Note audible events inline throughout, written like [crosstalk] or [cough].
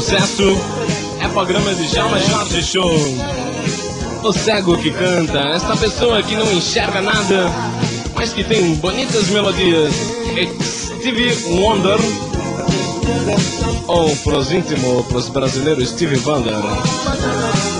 Sucesso, é programa de Chama Jorge Show. O cego que canta, esta pessoa que não enxerga nada, mas que tem bonitas melodias. Stevie Wonder, ou pros íntimos, pros brasileiros, Stevie Wonder.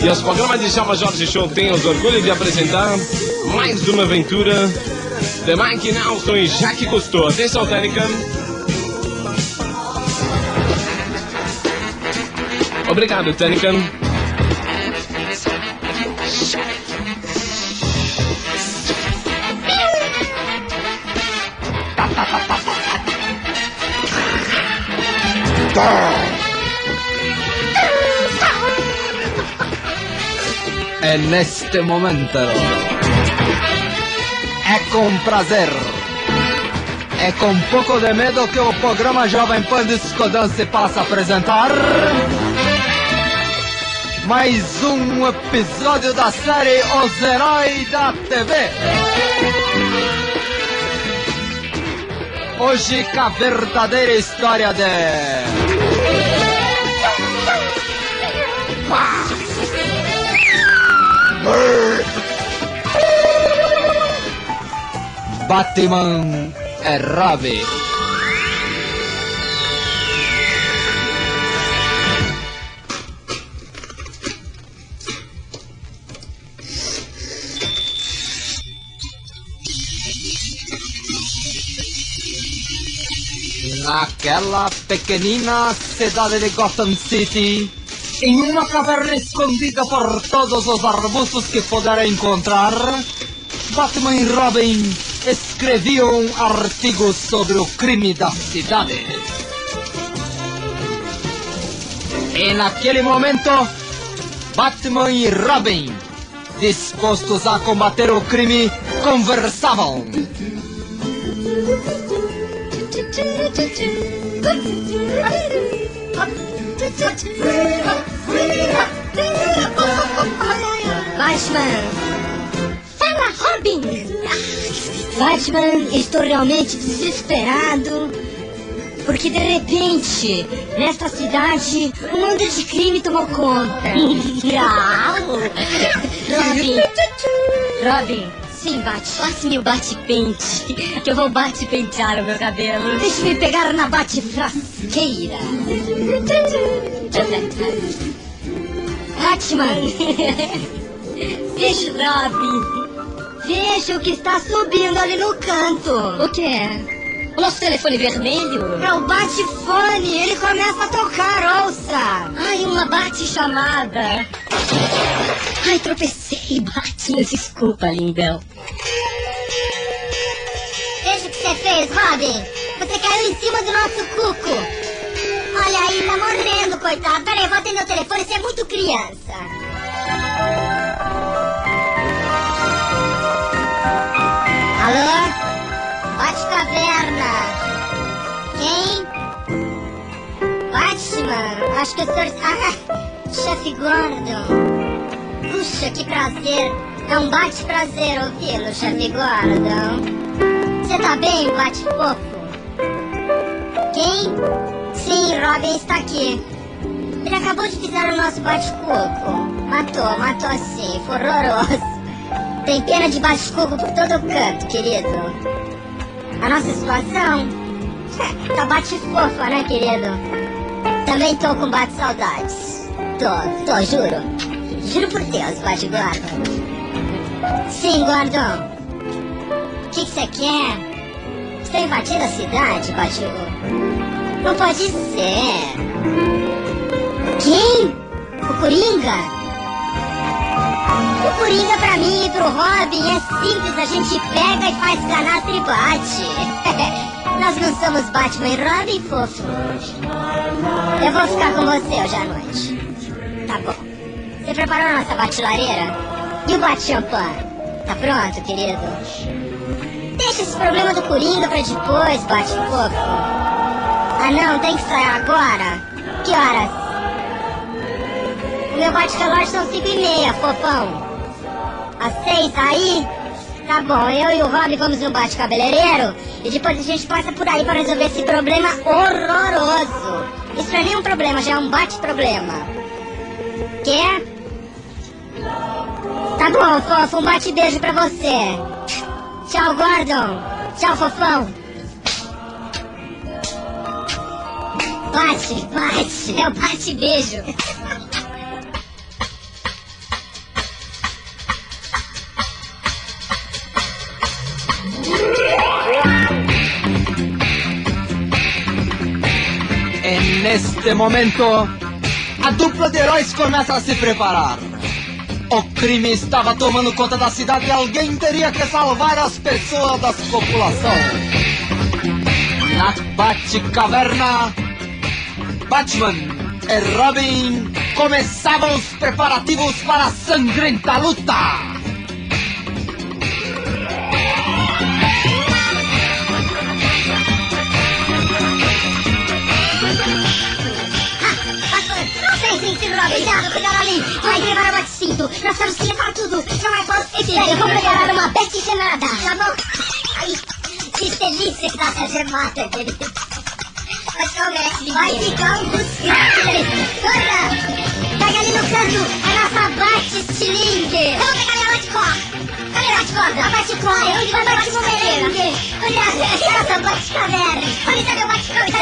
E os programas de Chama Jorge Show têm os orgulho de apresentar mais uma aventura de Mike Nelson e Jaque Cousteau. Atenção, técnica. Obrigado, Técnica. En este momento é com prazer, é com pouco de medo que o programa Jovem Pan Discodão se passa a apresentar mais um episódio da série Os Heróis da TV. Hoje com a verdadeira história de... Batman é Robin. Naquela pequenina cidade de Gotham City, em uma caverna escondida por todos os arbustos que puder encontrar, Batman e Robin escreviam artigos sobre o crime da cidade. E naquele momento, Batman e Robin, dispostos a combater o crime, conversavam. Batman! Fala, Robin! Batman, estou realmente desesperado. Porque de repente, nesta cidade, um mundo de crime tomou conta. [laughs] Robin! [laughs] Robin! Sim, bate. Passe-me o bate-pente, que eu vou bate-pentear o meu cabelo. Deixe-me pegar na bate-frasqueira. Batman! [laughs] Veja, Robin! Veja o que está subindo ali no canto. O que é? O nosso telefone vermelho? É o bate-fone, ele começa a tocar, ouça! Ai, uma bate-chamada! Ai, tropecei, Batman, desculpa, lindão. Veja o que você fez, Robin! Você caiu em cima do nosso cuco! Olha aí, tá morrendo, coitado! Peraí, eu vou atender o telefone, você é muito criança! Alô? Caverna! Quem? Batman! Acho que o senhor. Ah, chefe Gordon! Puxa, que prazer! É um bate-prazer ouvi-lo, chefe Gordon! Você tá bem, bate-fofo? Quem? Sim, Robin está aqui. Ele acabou de pisar no nosso bate-coco. Matou, matou sim, foi horroroso. Tem pena de bate-coco por todo o canto, querido. A nossa situação [laughs] tá bate fofa, né, querido? Também tô com bate saudades. Tô, tô, juro. Juro por Deus, bate Gordon. Sim, Gordon. O que você quer? Você invadindo a cidade, bate Não pode ser. Quem? O Coringa? O Coringa pra mim e pro Robin é simples, a gente pega e faz canastra e bate. [laughs] Nós não somos Batman e Robin, fofo. Eu vou ficar com você hoje à noite. Tá bom. Você preparou a nossa batilareira? E o bate-champanhe? Tá pronto, querido? Deixa esse problema do Coringa pra depois, bate-fofo. Ah não, tem que sair agora? Que horas? O meu bate-relógio são 5 e meia, fofão. Às 6, tá aí? Tá bom, eu e o Rob vamos no bate-cabeleireiro e depois a gente passa por aí para resolver esse problema horroroso. Isso não é nenhum problema, já é um bate-problema. Quer? Tá bom, fofo, um bate-beijo pra você. Tchau, Gordon. Tchau, fofão. Bate, bate, é o bate-beijo. [laughs] Neste momento, a dupla de heróis começa a se preparar. O crime estava tomando conta da cidade e alguém teria que salvar as pessoas da população. Na Batcaverna, Batman e Robin começavam os preparativos para a sangrenta luta. Cuidado, cuidado ali! Vai levar o bate-cinto! Nós temos que levar tudo! Não é possível! Eu vou preparar uma bete-genada! Tá bom? Ai, que delícia que dá essa gemada, querido! Mas comece! Vai ficar um desgraça! Corra! Pega ali no canto a nossa bate-estilingue! A? A bate-corda! Onde vai a bate-bumerangue? Olha, essa bate-caverna! Onde está meu bate-corda?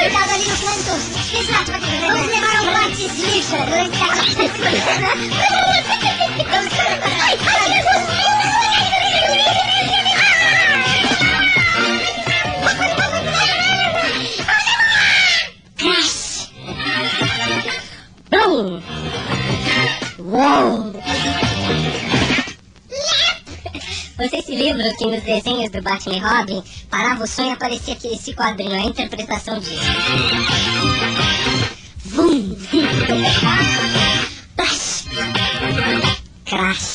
Cuidado ali no canto. Exato, vamos levar ao bate lixa. Crash! Vocês se lembram que nos desenhos do Batman e Robin parava o sonho e aparecia aqui esse quadrinho, a interpretação disso. Vum! Crash!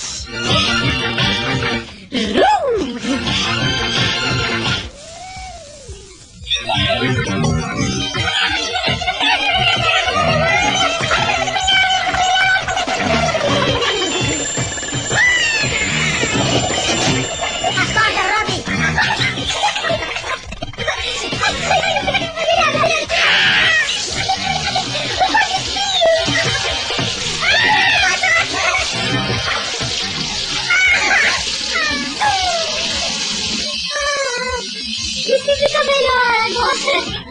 Fica melhor agora.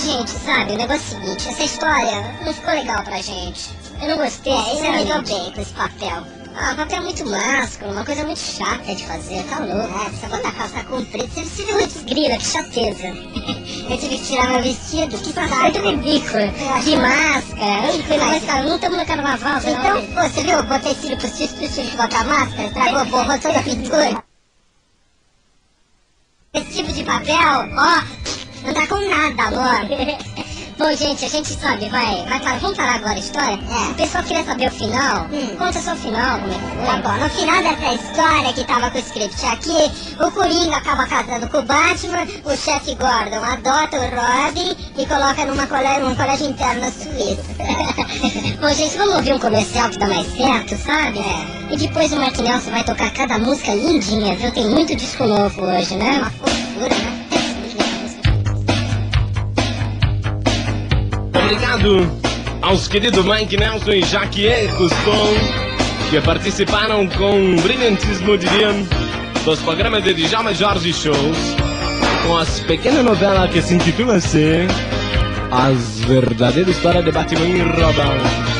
Gente, sabe, o negócio é o seguinte, essa história não ficou legal pra gente. Eu não gostei, é, você não lidou bem com esse papel. Ah, papel é muito másculo, uma coisa muito chata de fazer, tá louco. É, precisa botar calça comprida, você precisa muito grila, que chateza. Eu tive que tirar meu vestido, que saco ridículo, de máscara. Eu caro, não estamos no carnaval, Então, pô, você viu, botei cílio pro cílio, tive que botar máscara, estragou, borrou toda a pintura. Esse tipo de papel, ó, não tá com nada, amor. [laughs] Bom, gente, a gente sabe, vai. vai para, vamos parar agora a história? É. O pessoal queria saber o final. Hum. Conta só o final, como é que foi. Tá bom, no final dessa história que tava com o script aqui, o Coringa acaba casando com o Batman, o chefe Gordon adota o Robin e coloca numa colégio, num colégio interno na Suíça. [laughs] Bom, gente, vamos ouvir um comercial que dá mais certo, sabe? É. E depois o Mark Nelson vai tocar cada música lindinha, viu? Tem muito disco novo hoje, né? Uma fofura, né? Obrigado aos queridos Mike Nelson e Jaquier Custon, que participaram com brilhantismo, diria, dos programas de Djalma Jorge Shows, com as pequenas novelas que se intitulam assim, As Verdadeiras Histórias de Batman e Robin.